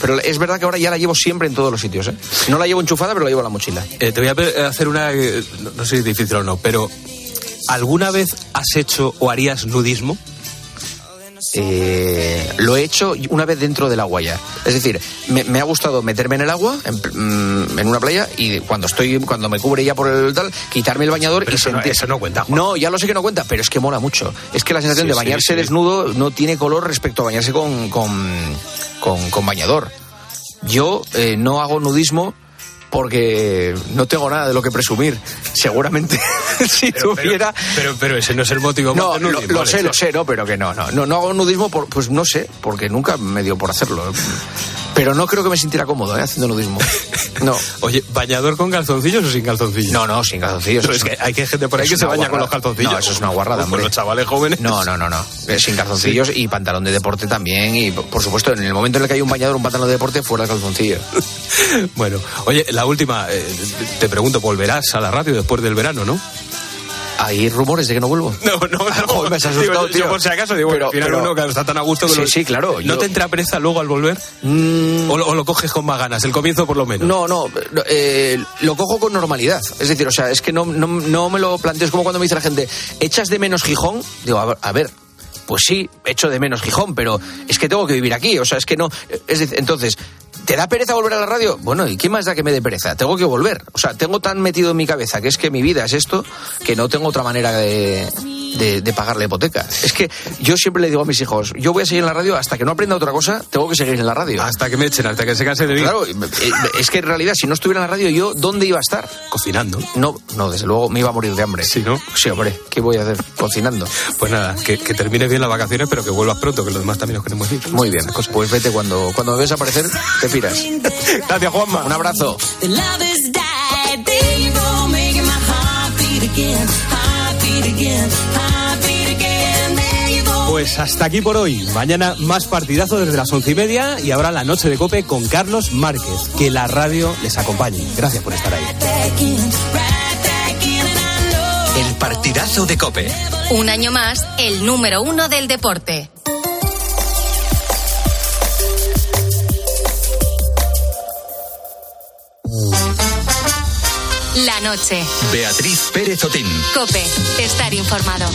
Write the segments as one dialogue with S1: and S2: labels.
S1: Pero es verdad que ahora ya la llevo siempre en todos los sitios. ¿eh? No la llevo enchufada, pero la llevo en la mochila.
S2: Eh, te voy a hacer una, eh, no sé si es difícil o no, pero ¿alguna vez has hecho o harías nudismo?
S1: Eh, lo he hecho una vez dentro del agua ya. Es decir, me, ha gustado meterme en el agua, mm, en, una playa, y cuando estoy, cuando me cubre ya por el tal, quitarme el bañador
S2: y
S1: eso,
S2: no, eso no cuenta.
S1: No, ya lo sé que no cuenta, pero es que mola mucho. Es que la sensación de bañarse desnudo no tiene color respecto a bañarse con, con, bañador. Yo eh, no hago nudismo porque no tengo nada de lo que presumir. Seguramente si tuviera.
S2: Pero, pero, ese no es el motivo.
S1: No, lo, sé, lo sé, no, pero que no, no, no, no hago nudismo, por, pues no sé, porque nunca me dio por hacerlo. Pero no creo que me sintiera cómodo ¿eh? haciendo nudismo. No.
S2: Oye, ¿bañador con calzoncillos o sin calzoncillos?
S1: No, no, sin calzoncillos.
S2: es que hay gente por ahí que se baña con los calzoncillos.
S1: No, eso es una guarrada.
S2: Con los chavales jóvenes.
S1: No, no, no, no. Eh, sin calzoncillos y pantalón de deporte también. Y por supuesto, en el momento en el que hay un bañador, un pantalón de deporte, fuera el calzoncillo.
S2: bueno, oye, la última, eh, te pregunto, ¿volverás a la radio después del verano, no?
S1: ¿Hay rumores de que no vuelvo?
S2: No, no, no.
S1: me has asustado, tío.
S2: por si acaso, digo, pero, al final uno que está tan a gusto que
S1: Sí, sí, claro.
S2: ¿No te entra presa luego al volver? Mm. ¿O, lo, coges con más ganas? El comienzo por lo menos.
S1: No, no, eh, lo cojo con normalidad. Es decir, o sea, es que no, no, no me lo planteo. Es como cuando me dice la gente, ¿echas de menos Gijón? Digo, a ver, a ver pues sí, echo de menos Gijón, pero es que tengo que vivir aquí, o sea, es que no, es decir, entonces, ¿Te da pereza volver a la radio? Bueno, ¿y qué más da que me dé pereza? Tengo que volver. O sea, tengo tan metido en mi cabeza que es que mi vida es esto que no tengo otra manera de, de, pagar la hipoteca. Es que yo siempre le digo a mis hijos, yo voy a seguir en la radio hasta que no aprenda otra cosa, tengo que seguir en la radio.
S2: Hasta que me echen, hasta que se canse de mí.
S1: Claro, es que en realidad si no estuviera en la radio, ¿yo dónde iba a estar?
S2: Cocinando.
S1: No, no, desde luego me iba a morir de hambre.
S2: Sí, ¿no?
S1: Sí, hombre, ¿qué voy a hacer? Cocinando.
S2: Pues nada, que, que termines bien las vacaciones, pero que vuelvas pronto, que los demás también nos queremos ir.
S1: Muy bien, pues vete cuando, cuando me ves aparecer, te
S2: Gracias, Juanma.
S1: Un abrazo.
S2: Pues hasta aquí por hoy. Mañana más partidazo desde las once y media y habrá la noche de cope con Carlos Márquez. Que la radio les acompañe. Gracias por estar ahí.
S3: El partidazo de cope.
S4: Un año más, el número uno del deporte. La noche.
S3: Beatriz Pérez Otín.
S4: Cope, estar informado.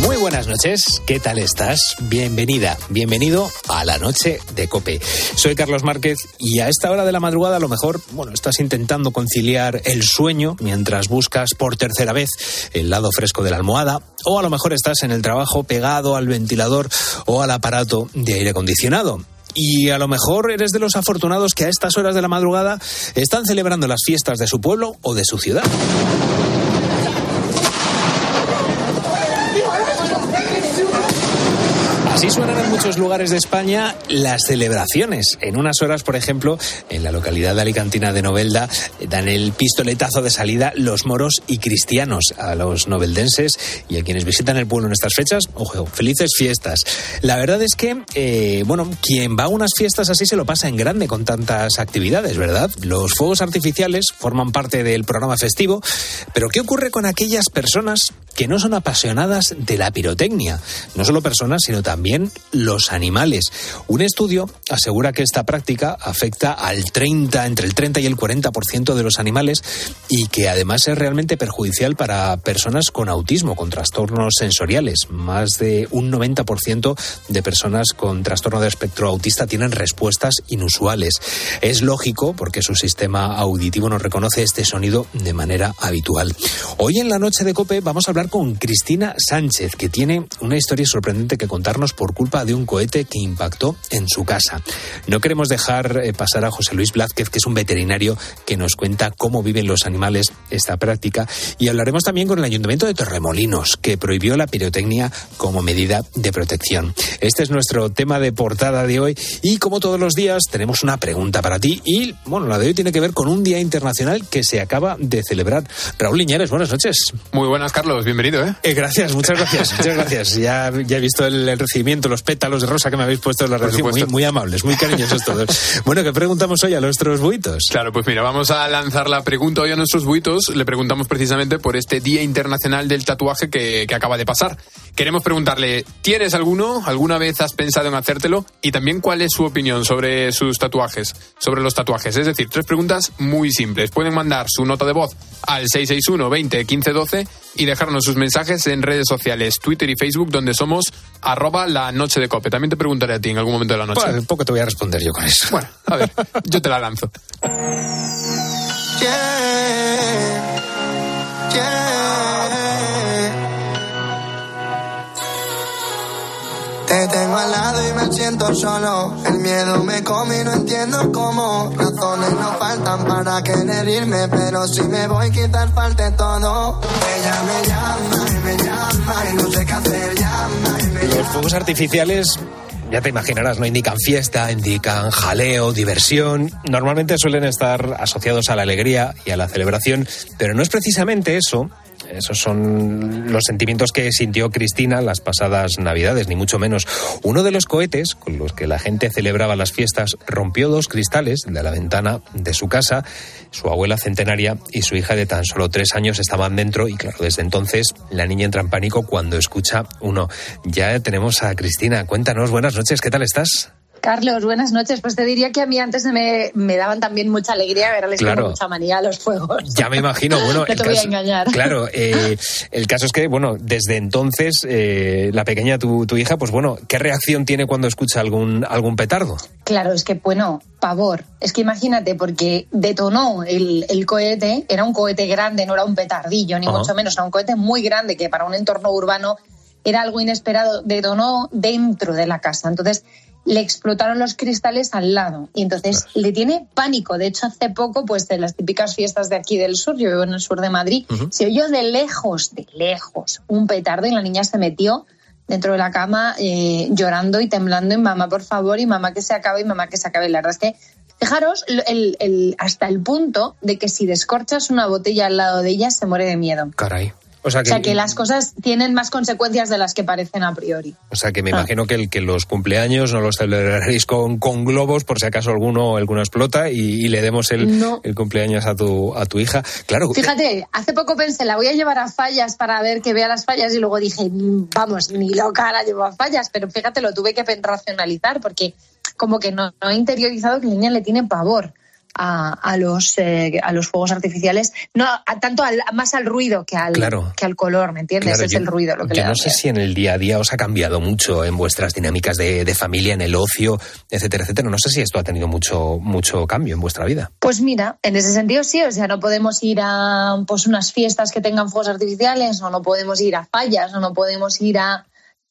S5: Muy buenas noches, ¿qué tal estás? Bienvenida, bienvenido a la noche de Cope. Soy Carlos Márquez y a esta hora de la madrugada a lo mejor, bueno, estás intentando conciliar el sueño mientras buscas por tercera vez el lado fresco de la almohada o a lo mejor estás en el trabajo pegado al ventilador o al aparato de aire acondicionado. Y a lo mejor eres de los afortunados que a estas horas de la madrugada están celebrando las fiestas de su pueblo o de su ciudad. Así suenan en muchos lugares de España las celebraciones. En unas horas, por ejemplo, en la localidad de Alicantina de Novelda, dan el pistoletazo de salida los moros y cristianos a los noveldenses y a quienes visitan el pueblo en estas fechas. Ojo, felices fiestas. La verdad es que, eh, bueno, quien va a unas fiestas así se lo pasa en grande con tantas actividades, ¿verdad? Los fuegos artificiales forman parte del programa festivo, pero ¿qué ocurre con aquellas personas que no son apasionadas de la pirotecnia? No solo personas, sino también también los animales. Un estudio asegura que esta práctica afecta al 30, entre el 30 y el 40% de los animales y que además es realmente perjudicial para personas con autismo, con trastornos sensoriales. Más de un 90% de personas con trastorno de espectro autista tienen respuestas inusuales. Es lógico porque su sistema auditivo no reconoce este sonido de manera habitual. Hoy en la noche de Cope vamos a hablar con Cristina Sánchez, que tiene una historia sorprendente que contarnos por culpa de un cohete que impactó en su casa. No queremos dejar eh, pasar a José Luis Blázquez, que es un veterinario que nos cuenta cómo viven los animales esta práctica. Y hablaremos también con el Ayuntamiento de Torremolinos, que prohibió la pirotecnia como medida de protección. Este es nuestro tema de portada de hoy. Y como todos los días, tenemos una pregunta para ti. Y bueno, la de hoy tiene que ver con un día internacional que se acaba de celebrar. Raúl Liñares, buenas noches.
S6: Muy buenas, Carlos. Bienvenido, ¿eh?
S5: eh gracias, muchas gracias. muchas gracias. Ya, ya he visto el, el los pétalos de rosa que me habéis puesto en la redacción. Muy, muy, amables, muy cariñosos todos. bueno, ¿qué preguntamos hoy a nuestros buitos?
S6: Claro, pues mira, vamos a lanzar la pregunta hoy a nuestros buitos. Le preguntamos precisamente por este Día Internacional del Tatuaje que, que acaba de pasar. Queremos preguntarle, ¿tienes alguno? ¿Alguna vez has pensado en hacértelo? Y también cuál es su opinión sobre sus tatuajes, sobre los tatuajes. Es decir, tres preguntas muy simples. Pueden mandar su nota de voz al 661 20 15 12 y dejarnos sus mensajes en redes sociales, Twitter y Facebook, donde somos arroba la noche de cope. También te preguntaré a ti en algún momento de la noche.
S5: Bueno, un poco te voy a responder yo con eso.
S6: Bueno, a ver, yo te la lanzo.
S7: Te tengo al lado y me siento solo. El miedo me come y no entiendo cómo. Razones no faltan para querer irme, pero si me voy quizás falte todo. Ella me llama y me llama y no sé qué hacer, y me
S5: Los
S7: llama.
S5: fuegos artificiales, ya te imaginarás, no indican fiesta, indican jaleo, diversión. Normalmente suelen estar asociados a la alegría y a la celebración, pero no es precisamente eso. Esos son los sentimientos que sintió Cristina las pasadas Navidades, ni mucho menos. Uno de los cohetes con los que la gente celebraba las fiestas rompió dos cristales de la ventana de su casa. Su abuela centenaria y su hija de tan solo tres años estaban dentro y claro, desde entonces la niña entra en pánico cuando escucha uno. Ya tenemos a Cristina. Cuéntanos, buenas noches, ¿qué tal estás?
S8: Carlos, buenas noches. Pues te diría que a mí antes me, me daban también mucha alegría, ahora les
S5: Claro.
S8: tengo mucha manía a los fuegos.
S5: Ya me imagino, bueno,
S8: No te voy a engañar.
S5: Claro, eh, el caso es que, bueno, desde entonces, eh, la pequeña, tu, tu hija, pues bueno, ¿qué reacción tiene cuando escucha algún, algún petardo?
S8: Claro, es que, bueno, pavor. Es que imagínate, porque detonó el, el cohete, era un cohete grande, no era un petardillo, ni mucho menos, era un cohete muy grande que para un entorno urbano era algo inesperado, detonó dentro de la casa. Entonces, le explotaron los cristales al lado y entonces le tiene pánico. De hecho, hace poco, pues de las típicas fiestas de aquí del sur, yo vivo en el sur de Madrid, se oyó de lejos, de lejos, un petardo y la niña se metió dentro de la cama eh, llorando y temblando y mamá, por favor, y mamá que se acabe, y mamá que se acabe. La verdad es que, fijaros, el- el- hasta el punto de que si descorchas una botella al lado de ella, se muere de miedo.
S5: Caray. O sea
S8: O
S5: que,
S8: sea que las cosas tienen más consecuencias de las que parecen a priori.
S5: o sea que me
S8: Ah.
S5: imagino que, el, que los cumpleaños no los celebraréis con, con globos por si acaso alguno, alguno explota y, y le demos el,
S8: No.
S5: el cumpleaños a tu, a tu hija. Claro,
S8: Fíjate, hace poco pensé, la voy a llevar a fallas para ver que vea las fallas y luego dije, "Mm, vamos, ni loca la llevo a fallas, pero fíjate, lo tuve que racionalizar porque como que no, no he interiorizado que la niña le tiene pavor a, a los eh, a los fuegos artificiales, no a, tanto al, más al ruido que al,
S5: Claro.
S8: que al color, ¿me entiendes?
S5: Claro,
S8: es
S5: yo-
S8: el ruido lo que
S5: yo
S8: le da
S5: no sé si en el día a día os ha cambiado mucho en vuestras dinámicas de, de familia, en el ocio, etcétera, etcétera. No sé si esto ha tenido mucho, mucho cambio en vuestra vida.
S8: Pues mira, en ese sentido sí, o sea, no podemos ir a pues unas fiestas que tengan fuegos artificiales, o no podemos ir a fallas, o no podemos ir a,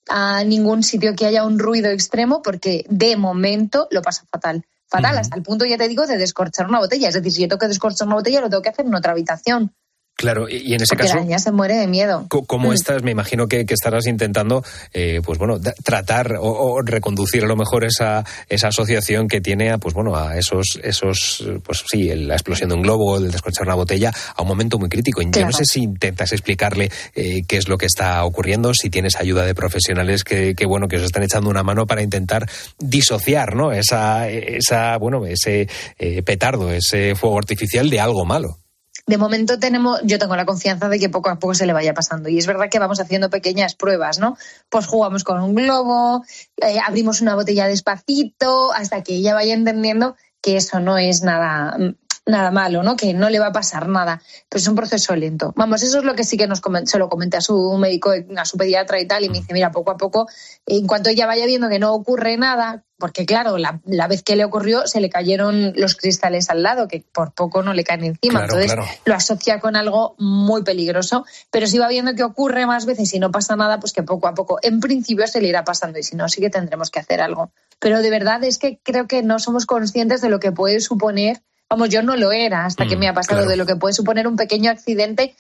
S8: a ningún sitio que haya un ruido extremo, porque de momento lo pasa fatal. Fatal, hasta el punto, ya te digo, de descorchar una botella. Es decir, si yo tengo que descorchar una botella, lo tengo que hacer en otra habitación.
S5: Claro, y, en ese
S8: Porque
S5: caso,
S8: la niña se muere de miedo.
S5: co- ¿cómo
S8: Mm.
S5: estás? Me imagino que, que estarás intentando, eh, pues bueno, tratar o, o reconducir a lo mejor esa, esa asociación que tiene a, pues bueno, a esos, esos, pues sí, la explosión de un globo, el descorchar una botella, a un momento muy crítico. Yo no
S8: Claro.
S5: sé si intentas explicarle eh, qué es lo que está ocurriendo, si tienes ayuda de profesionales que, que, bueno, que os están echando una mano para intentar disociar, ¿no? Esa, esa, bueno, ese eh, petardo, ese fuego artificial de algo malo.
S8: De momento tenemos, yo tengo la confianza de que poco a poco se le vaya pasando. Y es verdad que vamos haciendo pequeñas pruebas, ¿no? Pues jugamos con un globo, eh, abrimos una botella despacito, hasta que ella vaya entendiendo que eso no es nada, nada malo, ¿no? Que no le va a pasar nada. Pero es un proceso lento. Vamos, eso es lo que sí que nos se lo comenté a su médico, a su pediatra y tal, y me dice, mira, poco a poco, en cuanto ella vaya viendo que no ocurre nada, porque claro, la, la vez que le ocurrió se le cayeron los cristales al lado, que por poco no le caen encima.
S5: Claro,
S8: Entonces
S5: claro.
S8: lo asocia con algo muy peligroso, pero si va viendo que ocurre más veces y no pasa nada, pues que poco a poco, en principio se le irá pasando y si no, sí que tendremos que hacer algo. Pero de verdad es que creo que no somos conscientes de lo que puede suponer, vamos, yo no lo era hasta que
S5: Mm,
S8: me ha pasado,
S5: claro.
S8: de lo que puede suponer un pequeño accidente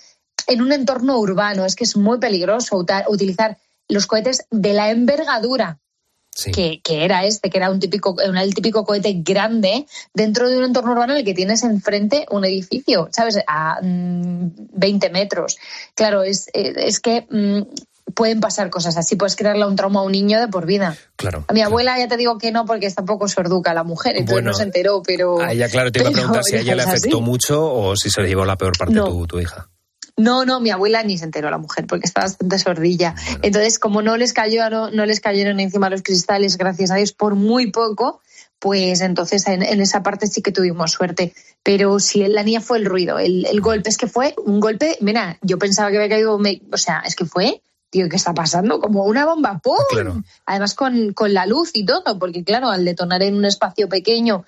S8: en un entorno urbano. Es que es muy peligroso utilizar los cohetes de la envergadura
S5: Sí.
S8: que, que era este, que era un típico, el típico cohete grande dentro de un entorno urbano en el que tienes enfrente un edificio, ¿sabes? A mm, 20 metros. Claro, es, eh, es que mm, pueden pasar cosas así, puedes crearle un trauma a un niño de por vida.
S5: Claro.
S8: A mi abuela ya te digo que no, porque está poco sorduca la mujer, entonces
S5: Bueno,
S8: no se enteró, pero...
S5: A ella, claro, te iba a preguntar si a ella le
S8: así.
S5: afectó mucho o si se le llevó la peor parte
S8: No.
S5: tu, tu hija.
S8: No, no, mi abuela ni se enteró la mujer porque está bastante sordilla. Entonces, como no les cayó, no, no les cayeron encima los cristales, gracias a Dios, por muy poco, pues entonces en, esa parte sí que tuvimos suerte. Pero si la niña fue el ruido, el, golpe, es que fue un golpe, mira, yo pensaba que había caído, o sea, es que fue, tío, ¿qué está pasando? Como una bomba, ¡pum! Además con, con la luz y todo, porque claro, al detonar en un espacio pequeño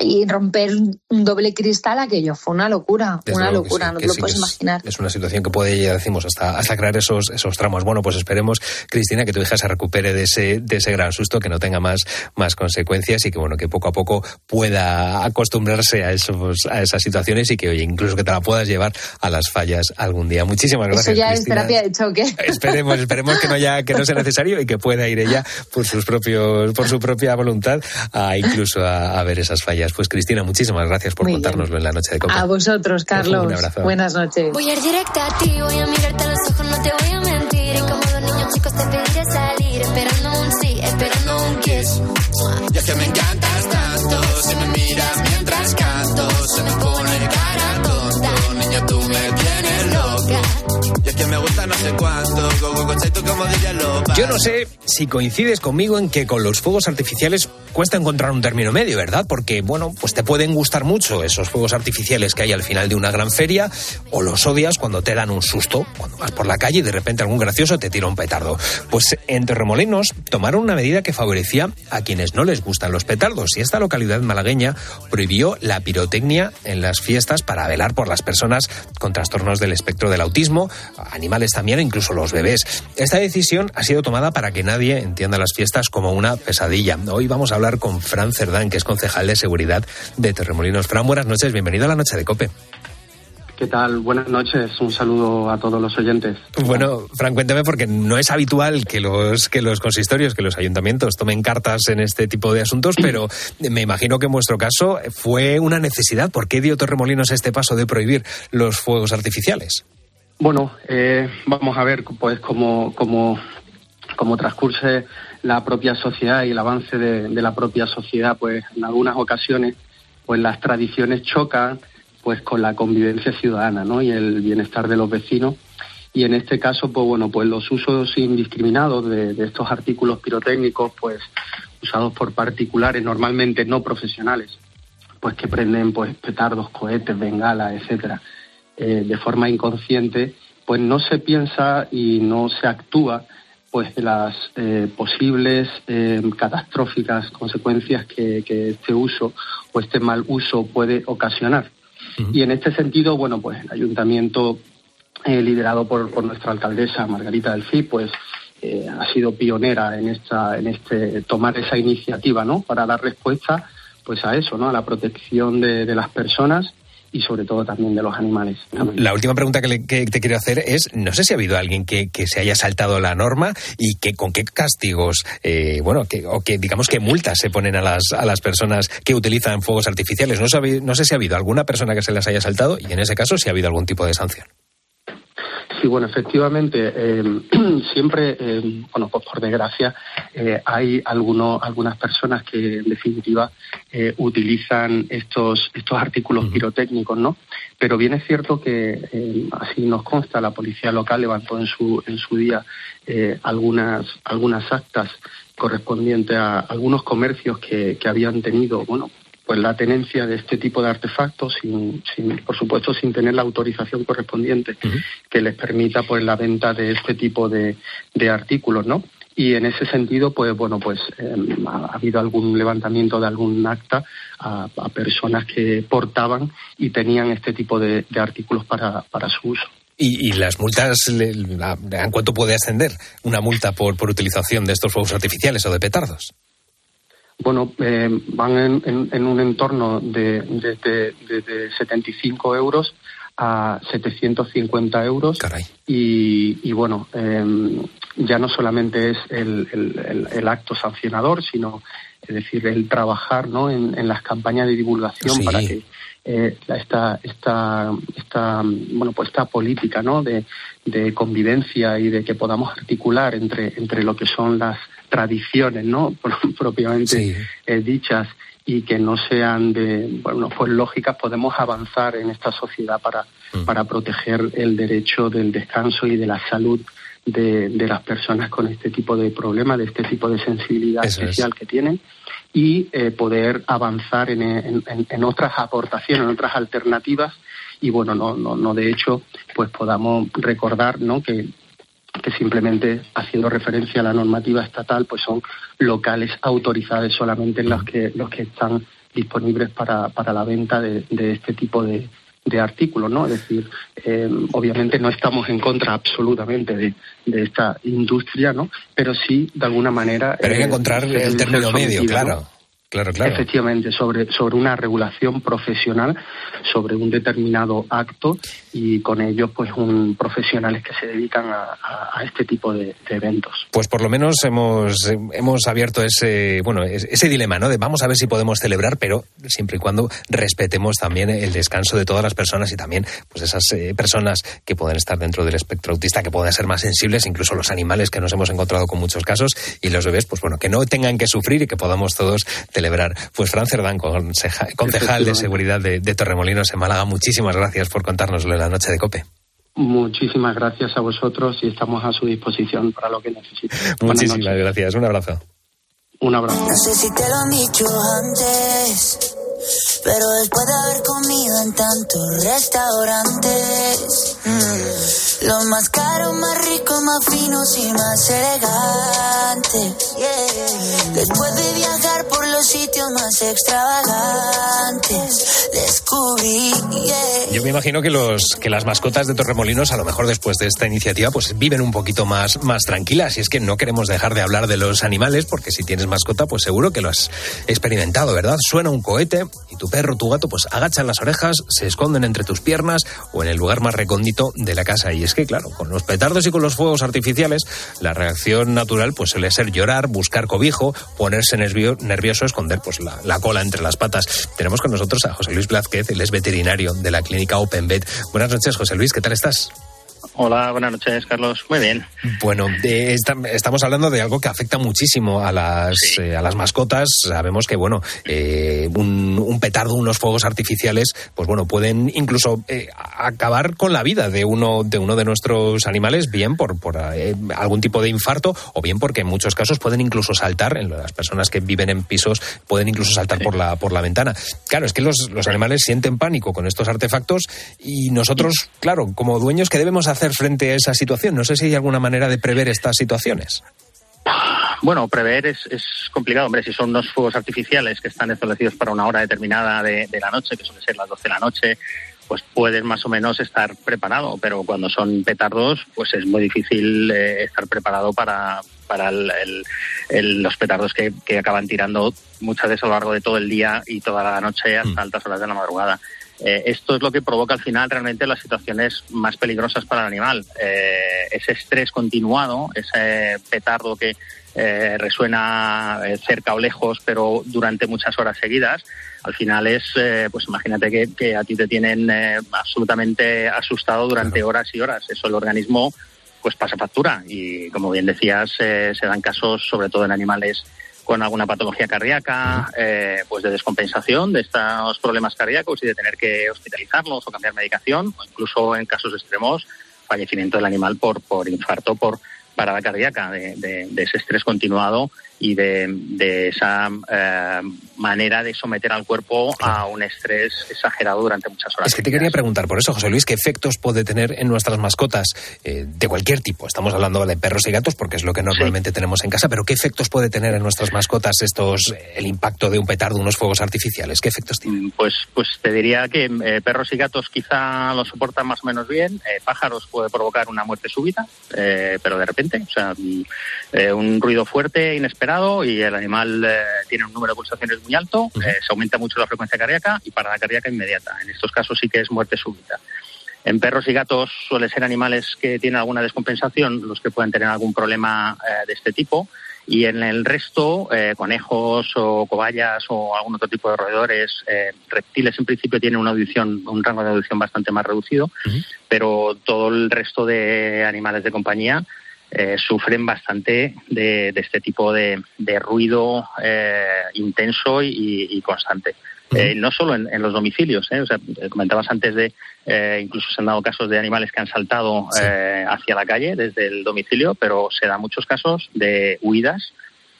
S8: y romper un doble cristal, aquello fue una locura, una locura, no te lo puedes imaginar.
S5: Es, una situación que puede, ya decimos, hasta, hasta crear esos, esos tramos. Bueno, pues esperemos, Cristina, que tu hija se recupere de ese, de ese gran susto, que no tenga más, más consecuencias y que, bueno, que poco a poco pueda acostumbrarse a, esos, a esas situaciones y que, oye, incluso que te la puedas llevar a las fallas algún día. Muchísimas gracias.
S8: Eso ya es terapia de choque.
S5: Esperemos, esperemos que no, ya, que no sea necesario y que pueda ir ella por, sus propios, por su propia voluntad a incluso a ver esas fallas pues Cristina, muchísimas gracias por contárnoslo en la noche de copa.
S8: A vosotros, Carlos. Un abrazo. Buenas noches.
S9: Voy a ir directa a ti, voy a mirarte a los ojos, no te voy a mentir. Y como dos niños chicos te pediré salir, esperando un sí, esperando un kiss.
S10: Ya que me me gusta no sé cuánto, como
S5: Yo no sé si coincides conmigo en que con los fuegos artificiales cuesta encontrar un término medio, ¿verdad? Porque, bueno, pues te pueden gustar mucho esos fuegos artificiales que hay al final de una gran feria, o los odias cuando te dan un susto, cuando vas por la calle y de repente algún gracioso te tira un petardo. Pues en Torremolinos tomaron una medida que favorecía a quienes no les gustan los petardos, y esta localidad malagueña prohibió la pirotecnia en las fiestas para velar por las personas con trastornos del espectro del autismo, animales también, incluso los bebés. Esta decisión ha sido tomada para que nadie entienda las fiestas como una pesadilla. Hoy vamos a hablar con Fran Cerdán, que es concejal de seguridad de Terremolinos. Fran, buenas noches, bienvenido a la noche de COPE.
S11: ¿Qué tal? Buenas noches. Un saludo a todos los oyentes.
S5: Bueno, Fran, cuéntame porque no es habitual que los que los consistorios, que los ayuntamientos tomen cartas en este tipo de asuntos, pero me imagino que en vuestro caso fue una necesidad. ¿Por qué dio Torremolinos este paso de prohibir los fuegos artificiales?
S11: Bueno, eh, vamos a ver, pues como, como, como transcurse la propia sociedad y el avance de, la propia sociedad, pues en algunas ocasiones, pues las tradiciones chocan pues con la convivencia ciudadana, ¿no? Y el bienestar de los vecinos. Y en este caso, pues bueno, pues los usos indiscriminados de, estos artículos pirotécnicos, pues usados por particulares, normalmente no profesionales, pues que prenden pues petardos, cohetes, bengalas, etcétera, eh, de forma inconsciente, pues no se piensa y no se actúa pues de las eh, posibles eh, catastróficas consecuencias que, este uso o este mal uso puede ocasionar. Y en este sentido, bueno, pues el ayuntamiento liderado por, nuestra alcaldesa Margarita Delfí, pues ha sido pionera en esta, en este tomar esa iniciativa, ¿no? Para dar respuesta, pues a eso, ¿no? A la protección de, de las personas y sobre todo también de los animales.
S5: La última pregunta que, te quiero hacer es, no sé si ha habido alguien que, se haya saltado la norma y que con qué castigos, eh, bueno, que, o que digamos que multas se ponen a las, a las personas que utilizan fuegos artificiales. No, no sé si ha habido alguna persona que se las haya saltado y en ese caso si ha habido algún tipo de sanción.
S11: Sí, bueno, efectivamente, eh, siempre, eh, bueno, pues por desgracia, eh, hay algunos, algunas personas que en definitiva utilizan estos, estos artículos pirotécnicos, ¿no? Pero bien es cierto que, así nos consta, la policía local levantó en su, en su día algunas, algunas actas correspondientes a algunos comercios que, que habían tenido, bueno, pues la tenencia de este tipo de artefactos sin, sin por supuesto sin tener la autorización correspondiente que les permita pues la venta de este tipo de, de artículos no y en ese sentido pues bueno pues em, ha habido algún levantamiento de algún acta a, personas que portaban y tenían este tipo de, artículos para, para su uso.
S5: ¿Y, las multas, ¿en cuánto puede ascender una multa por, por utilización de estos fuegos artificiales o de petardos?
S11: Bueno, eh, van en, un entorno de, de, 75 euros a 750 euros. Y, bueno, em, ya no solamente es el, acto sancionador, sino es decir, el trabajar ¿no? en, en las campañas de divulgación
S5: Sí.
S11: para que eh, esta, esta, esta, bueno, pues esta política ¿no? de, de convivencia y de que podamos articular entre, entre lo que son las tradiciones ¿no? propiamente eh, dichas y que no sean de bueno pues lógicas podemos avanzar en esta sociedad para, para proteger el derecho del descanso y de la salud de, de las personas con este tipo de problemas, de este tipo de sensibilidad
S5: Eso es.
S11: especial que tienen y eh, poder avanzar en, en- en- en otras aportaciones, en otras alternativas y bueno, no, no, no de hecho, pues podamos recordar ¿no? que, que simplemente haciendo referencia a la normativa estatal, pues son locales autorizados solamente en los que, los que están disponibles para, para la venta de, de este tipo de, de artículos, ¿no? Es decir, eh, obviamente no estamos en contra absolutamente de, de esta industria, ¿no? Pero sí, de alguna manera...
S5: Pero hay que
S11: eh,
S5: encontrar el término medio,
S11: ¿no?
S5: Claro. Claro.
S11: Efectivamente, sobre, sobre una regulación profesional, sobre un determinado acto y con ello, pues, un, profesionales que se dedican a, a- a este tipo de, de eventos.
S5: Pues por lo menos hemos, hemos abierto ese, bueno, es- ese dilema, ¿no? De vamos a ver si podemos celebrar, pero siempre y cuando respetemos también el descanso de todas las personas y también pues esas eh, personas que pueden estar dentro del espectro autista, que pueden ser más sensibles, incluso los animales que nos hemos encontrado con muchos casos y los bebés, pues bueno, que no tengan que sufrir y que podamos todos celebrar. Pues Fran Cerdán, conceja- concejal de seguridad de, de Torremolinos en Málaga, muchísimas gracias por contárnoslo en la noche de COPE.
S11: Muchísimas gracias a vosotros y estamos a su disposición para lo que necesiten.
S5: Muchísimas gracias. Un abrazo.
S11: Un abrazo.
S12: No sé si te lo han dicho antes, pero después de haber comido en tantos restaurantes, mm, los más caros, más ricos, más finos y más elegantes. yeah. Después de viajar por los sitios más extravagantes, descubrí. yeah.
S5: Yo me imagino que los que las mascotas de Torremolinos, a lo mejor después de esta iniciativa, pues viven un poquito más, más tranquilas. Y es que no queremos dejar de hablar de los animales, porque si tienes mascota, pues seguro que lo has experimentado, ¿verdad? Suena un cohete y tu perro, tu gato, pues agachan las orejas, se esconden entre tus piernas o en el lugar más recóndito de la casa. Y es que, claro, con los petardos y con los fuegos artificiales, la reacción natural pues suele ser llorar, buscar cobijo, ponerse nervio- nervioso, esconder pues la, la cola entre las patas. Tenemos con nosotros a José Luis Blázquez, él es veterinario de la clínica Open Vet. Buenas noches, José Luis, ¿qué tal estás?
S13: Hola, buenas noches, Carlos. Muy bien.
S5: Bueno, esta- estamos hablando de algo que afecta muchísimo a las, eh, a las mascotas. Sabemos que, bueno, eh, un, un petardo, unos fuegos artificiales, pues bueno, pueden incluso eh, acabar con la vida de uno de, uno de nuestros animales, bien por, por eh, algún tipo de infarto o bien porque en muchos casos pueden incluso saltar, en las personas que viven en pisos pueden incluso saltar por, la, por la ventana. Claro, es que los, los animales sienten pánico con estos artefactos y nosotros, claro, como dueños, ¿qué debemos hacer frente a esa situación? No sé si hay alguna manera de prever estas situaciones.
S13: Bueno, prever es, es complicado. Hombre, si son unos fuegos artificiales que están establecidos para una hora determinada de, de la noche, que suele ser las 12 de la noche, pues puedes más o menos estar preparado. Pero cuando son petardos, pues es muy difícil eh, estar preparado para, para el- el- el- los petardos que, que acaban tirando muchas veces a lo largo de todo el día y toda la noche hasta altas horas de la madrugada. Eh, esto es lo que provoca al final realmente las situaciones más peligrosas para el animal. Eh, ese estrés continuado, ese petardo que eh, resuena eh, cerca o lejos, pero durante muchas horas seguidas, al final es, eh, pues imagínate que, que a ti te tienen absolutamente asustado durante horas y horas. Eso el organismo pues pasa factura y como bien decías eh, se dan casos sobre todo en animales con alguna patología cardíaca, eh, pues de descompensación de estos problemas cardíacos y de tener que hospitalizarlos o cambiar medicación, o incluso en casos extremos, fallecimiento del animal por, por infarto, por parada cardíaca, de, de- de ese estrés continuado y de, de esa eh, manera de someter al cuerpo a un estrés exagerado durante muchas horas.
S5: Es que te quería preguntar por eso, José Luis, ¿qué efectos puede tener en nuestras mascotas eh, de cualquier tipo? Estamos hablando de perros y gatos porque es lo que normalmente tenemos en casa, pero ¿qué efectos puede tener en nuestras mascotas estos el impacto de un petardo, unos fuegos artificiales? ¿Qué efectos tiene?
S13: Pues, pues te diría que eh, perros y gatos quizá lo soportan más o menos bien. Pájaros puede provocar una muerte súbita, eh, pero de repente, o sea, mm, un ruido fuerte, inesperado, y el animal eh, tiene un número de pulsaciones muy alto, eh, se aumenta mucho la frecuencia cardíaca y parada cardíaca inmediata. En estos casos sí que es muerte súbita. En perros y gatos suele ser animales que tienen alguna descompensación los que pueden tener algún problema eh, de este tipo Y en el resto, eh, conejos o cobayas o algún otro tipo de roedores, eh, reptiles en principio tienen una audición, un rango de audición bastante más reducido, pero todo el resto de animales de compañía eh, sufren bastante de, de este tipo de, de ruido eh, intenso y, y constante. Eh, no solo en, en los domicilios, ¿eh? o sea, eh, comentabas antes de, incluso se han dado casos de animales que han saltado hacia la calle desde el domicilio, pero se dan muchos casos de huidas.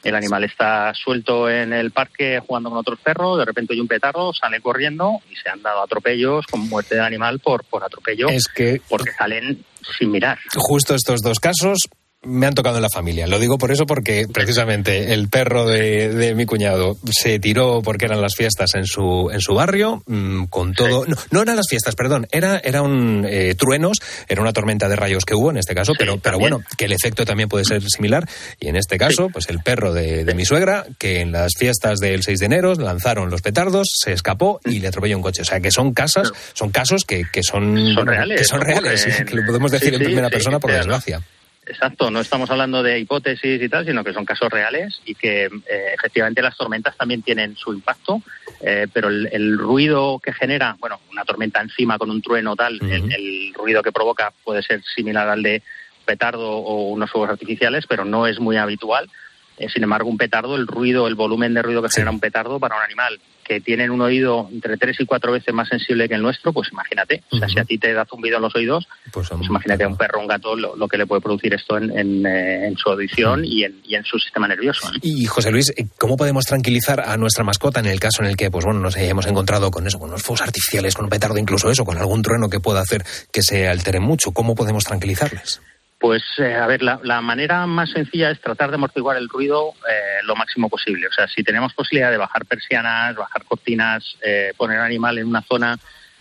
S13: El animal está suelto en el parque jugando con otros perros, de repente hay un petardo, sale corriendo y se han dado atropellos con muerte del animal por, por atropello,
S5: Es que
S13: porque salen sin mirar.
S5: justo estos dos casos me han tocado en la familia. Lo digo por eso porque precisamente el perro de, de mi cuñado se tiró porque eran las fiestas en su en su barrio mm, con todo. No, no eran las fiestas, perdón. Era era un eh, truenos, era una tormenta de rayos que hubo en este caso, pero pero bueno que el efecto también puede ser similar. Y en este caso, pues el perro de, de mi suegra que en las fiestas del 6 de enero lanzaron los petardos, se escapó y le atropelló un coche. O sea que son casas, son casos que, que son
S13: Son reales,
S5: que son reales, que lo podemos decir en primera persona por desgracia.
S13: Exacto, no estamos hablando de hipótesis y tal, sino que son casos reales y que eh, efectivamente las tormentas también tienen su impacto, eh, pero el, el ruido que genera, bueno, una tormenta encima con un trueno tal, el, el ruido que provoca puede ser similar al de petardo o unos fuegos artificiales, pero no es muy habitual. Eh, sin embargo, un petardo, el ruido, el volumen de ruido que genera un petardo para un animal que tiene un oído entre tres y cuatro veces más sensible que el nuestro, pues imagínate, o sea, si a ti te da zumbido en los oídos,
S5: pues,
S13: imagínate a un perro, un gato, lo, lo que le puede producir esto en, en, eh, en su audición y, en, y en su sistema nervioso. ¿no?
S5: Y José Luis, eh, ¿cómo podemos tranquilizar a nuestra mascota en el caso en el que, pues bueno, nos hayamos encontrado con eso, con los fuegos artificiales, con un petardo, incluso eso, con algún trueno que pueda hacer que se altere mucho? ¿Cómo podemos tranquilizarles?
S13: Pues, eh, a ver, la, manera más sencilla es tratar de amortiguar el ruido eh, lo máximo posible. O sea, si tenemos posibilidad de bajar persianas, bajar cortinas, eh, poner al animal en una zona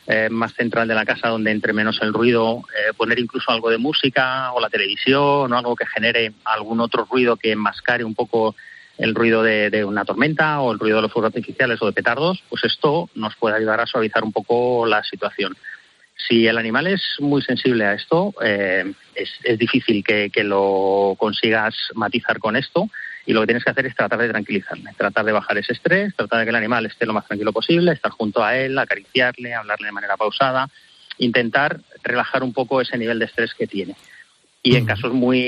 S13: eh, más central de la casa donde entre menos el ruido, poner incluso algo de música o la televisión o algo que genere algún otro ruido que enmascare un poco el ruido de, de una tormenta o el ruido de los fuegos artificiales o de petardos, pues esto nos puede ayudar a suavizar un poco la situación. Si el animal es muy sensible a esto, eh, es, es, difícil que, que, lo consigas matizar con esto y lo que tienes que hacer es tratar de tranquilizarle, tratar de bajar ese estrés, tratar de que el animal esté lo más tranquilo posible, estar junto a él, acariciarle, hablarle de manera pausada, intentar relajar un poco ese nivel de estrés que tiene. Y en casos muy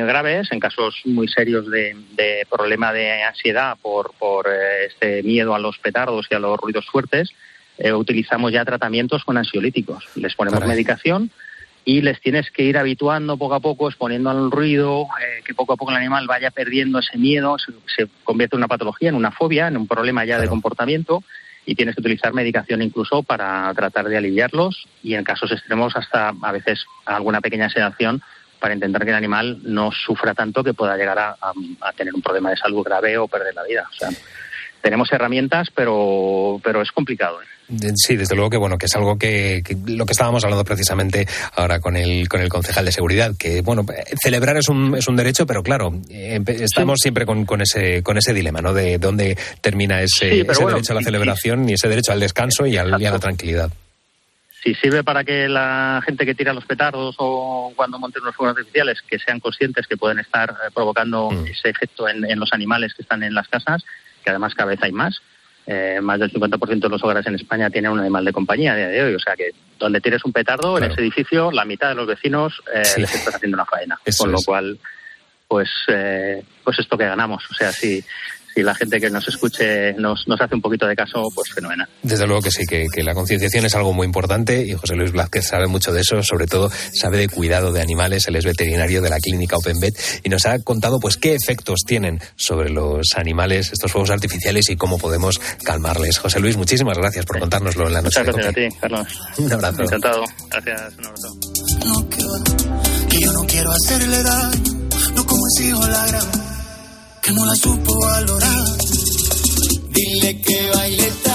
S13: graves, en casos muy serios de, de problema de ansiedad por, por eh, este miedo a los petardos y a los ruidos fuertes, eh, utilizamos ya tratamientos con ansiolíticos. Les ponemos
S5: Caray.
S13: medicación y les tienes que ir habituando poco a poco, exponiendo al ruido, eh, que poco a poco el animal vaya perdiendo ese miedo, se, se, convierte en una patología, en una fobia, en un problema ya de comportamiento y tienes que utilizar medicación incluso para tratar de aliviarlos y en casos extremos hasta a veces alguna pequeña sedación para intentar que el animal no sufra tanto que pueda llegar a, a, a tener un problema de salud grave o perder la vida. O sea, tenemos herramientas, pero, pero es complicado. ¿eh?
S5: Sí, desde luego que bueno, que es algo que, que, lo que estábamos hablando precisamente ahora con el con el concejal de seguridad, que bueno, celebrar es un, es un derecho, pero claro, estamos sí. siempre con, con ese con ese dilema, ¿no? De dónde termina ese, sí, ese bueno, derecho a la celebración y, y ese derecho al descanso y, al, y, a la tranquilidad.
S13: Si sirve para que la gente que tira los petardos o cuando monten los fuegos artificiales que sean conscientes que pueden estar eh, provocando mm. ese efecto en, en los animales que están en las casas, que además cada vez hay más, eh, más del 50% de los hogares en España tienen un animal de compañía a día de hoy. O sea que donde tienes un petardo claro. en ese edificio, la mitad de los vecinos eh, sí. les estás haciendo una faena. Eso Con lo cual, pues, eh, pues esto que ganamos. O sea, si, si la gente que nos escuche nos, nos hace un poquito de caso, pues fenomenal.
S5: Desde luego que sí, que, que, la concienciación es algo muy importante y José Luis Blázquez sabe mucho de eso, sobre todo sabe de cuidado de animales, él es veterinario de la clínica Open Vet y nos ha contado pues qué efectos tienen sobre los animales estos fuegos artificiales y cómo podemos calmarles. José Luis, muchísimas gracias por contárnoslo en la noche.
S13: Muchas gracias a ti, Carlos.
S5: Un abrazo.
S13: Encantado. Gracias, un abrazo.
S14: No, que, que yo no quiero hacerle daño, no como la gran que no la supo valorar.
S7: Dile que baile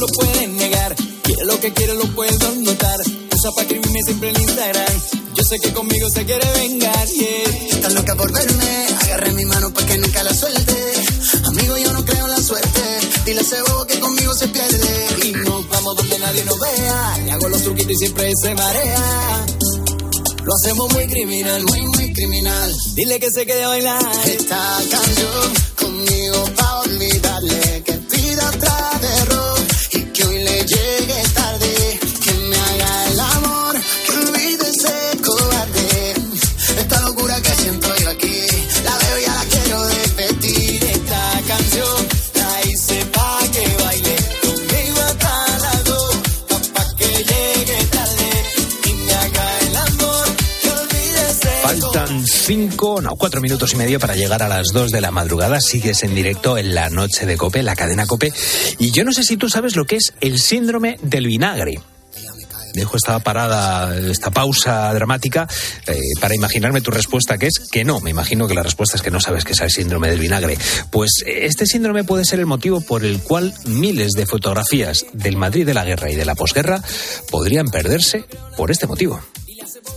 S15: lo pueden negar. Quiere lo que quiere, lo puedo notar. Usa para escribirme siempre en Instagram. Yo sé que conmigo se quiere vengar, yeah.
S7: Estás loca por verme, agarré mi mano para que nunca la suelte. Amigo, yo no creo en la suerte. Dile a ese bobo que conmigo se pierde.
S15: Y nos vamos donde nadie nos vea. Le hago los truquitos y siempre se marea. Lo hacemos muy criminal, muy, muy criminal. Dile que se quede a bailar.
S7: Esta canción conmigo
S5: cinco, no, cuatro minutos y medio para llegar a las dos de la madrugada. Sigues en directo en la noche de Cope, la cadena Cope. Y yo no sé si tú sabes lo que es el síndrome del vinagre. Dejo esta parada, esta pausa dramática eh, para imaginarme tu respuesta, que es que no. Me imagino que la respuesta es que no sabes qué es el síndrome del vinagre. Pues eh, este síndrome puede ser el motivo por el cual miles de fotografías del Madrid de la guerra y de la posguerra podrían perderse por este motivo.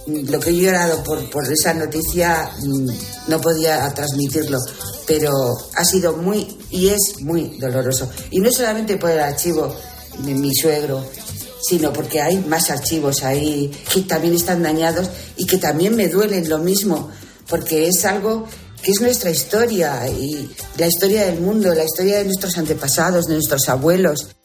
S16: Lo que he llorado por, por esa noticia mm, no podía transmitirlo, pero ha sido muy y es muy doloroso. Y no solamente por el archivo de mi suegro, sino porque hay más archivos ahí que también están dañados y que también me duelen lo mismo, porque es algo que es nuestra historia y la historia del mundo, la historia de nuestros antepasados, de nuestros abuelos.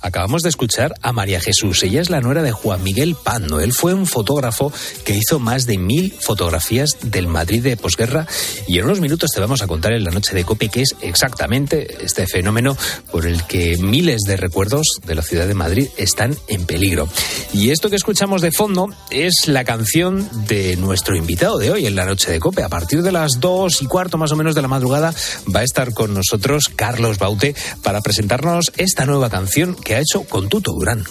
S5: Acabamos de escuchar a María Jesús. Ella es la nuera de Juan Miguel Pando. Él fue un fotógrafo que hizo más de mil fotografías del Madrid de posguerra. Y en unos minutos te vamos a contar en la noche de Cope qué es exactamente este fenómeno por el que miles de recuerdos de la ciudad de Madrid están en peligro. Y esto que escuchamos de fondo es la canción de nuestro invitado de hoy en la noche de Cope. A partir de las dos y cuarto más o menos de la madrugada va a estar con nosotros Carlos Baute para presentarnos esta nueva canción que ha hecho con Tuto Durán.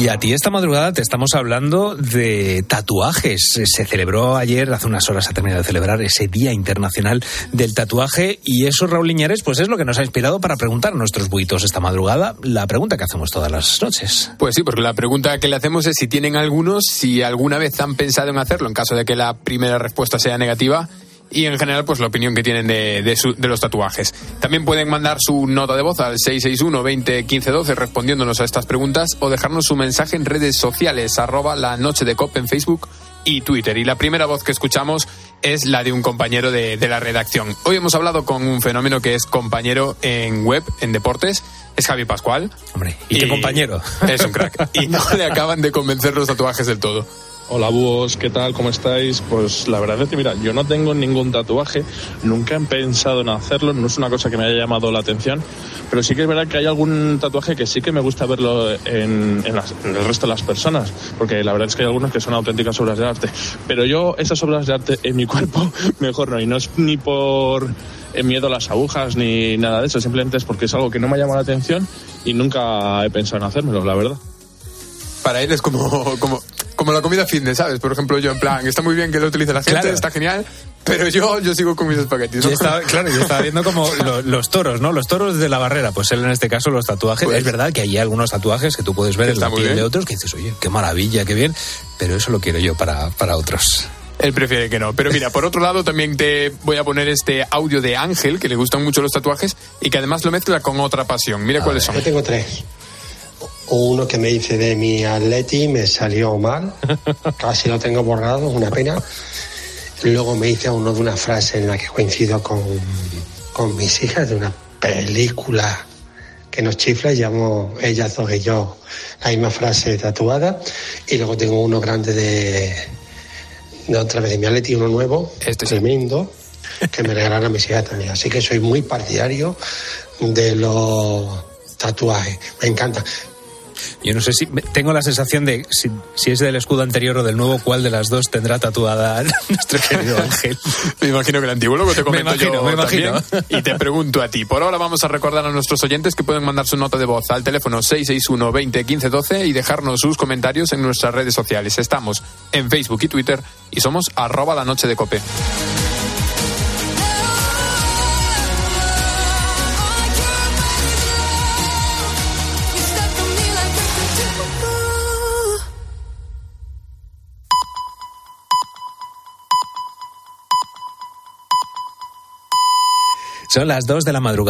S5: Y a ti esta madrugada te estamos hablando de tatuajes. Se celebró ayer, hace unas horas ha terminado de celebrar ese Día Internacional del Tatuaje y eso, Raúl Liñares, pues es lo que nos ha inspirado para preguntar a nuestros buitos esta madrugada la pregunta que hacemos todas las noches.
S6: Pues sí, porque la pregunta que le hacemos es si tienen algunos, si alguna vez han pensado en hacerlo, en caso de que la primera respuesta sea negativa, y en general pues la opinión que tienen de, de, su- de los tatuajes. También pueden mandar su nota de voz al 661 20 15 12 respondiéndonos a estas preguntas o dejarnos su mensaje en redes sociales arroba la noche de COP en Facebook y Twitter. Y la primera voz que escuchamos es la de un compañero de, de la redacción. Hoy hemos hablado con un fenómeno que es compañero en web, en deportes, es Javi Pascual.
S5: Hombre, ¿y qué compañero?
S6: Es un crack. Y no le acaban de convencer los tatuajes del todo.
S17: Hola búhos, ¿qué tal? ¿Cómo estáis? Pues la verdad es que mira, yo no tengo ningún tatuaje, nunca he pensado en hacerlo, no es una cosa que me haya llamado la atención, pero sí que es verdad que hay algún tatuaje que sí que me gusta verlo en, el resto de las personas, porque la verdad es que hay algunos que son auténticas obras de arte, pero yo esas obras de arte en mi cuerpo mejor no, y no es ni por eh, miedo a las agujas ni nada de eso, simplemente es porque es algo que no me llama la atención y nunca he pensado en hacérmelo, la verdad.
S6: Para él es como, como, como la comida fitness, ¿sabes? Por ejemplo, yo en plan, está muy bien que lo utilice la gente,
S5: Claro.
S6: está genial, pero yo, yo sigo con mis espaguetis.
S5: Yo
S6: ¿no?
S5: estaba, claro, yo estaba viendo como lo- los toros, ¿no? Los toros de la barrera. Pues él en este caso los tatuajes.
S6: Pues-
S5: es verdad que hay algunos tatuajes que tú puedes ver en la piel de otros que dices, oye, qué maravilla, qué bien. Pero eso lo quiero yo para, para otros.
S6: Él prefiere que no. Pero mira, por otro lado, también te voy a poner este audio de Ángel, que le gustan mucho los tatuajes y que además lo mezcla con otra pasión. Mira cuáles son.
S18: Yo tengo tres. Uno que me hice de mi atleti me salió mal, casi lo tengo borrado, una pena. Luego me hice uno de una frase en la que coincido con, con mis hijas, de una película que nos chifla, llamo ellas dos y yo la misma frase tatuada. Y luego tengo uno grande de, de otra vez de mi atleti, uno nuevo, tremendo, que me regalaron a mis hijas también. Así que soy muy partidario de los tatuajes. Me encanta.
S5: Yo no sé si tengo la sensación de si, si es del escudo anterior o del nuevo, cuál de las dos tendrá tatuada nuestro querido Ángel.
S6: Me imagino que el antiguo, luego te comento
S5: imagino,
S6: yo
S5: me imagino.
S6: también. Y te pregunto a ti. Por ahora vamos a recordar a nuestros oyentes que pueden mandar su nota de voz al teléfono 661 20 15 12 y dejarnos sus comentarios en nuestras redes sociales. Estamos en Facebook y Twitter y somos arroba la noche de cope.
S5: Son las dos de la madrugada.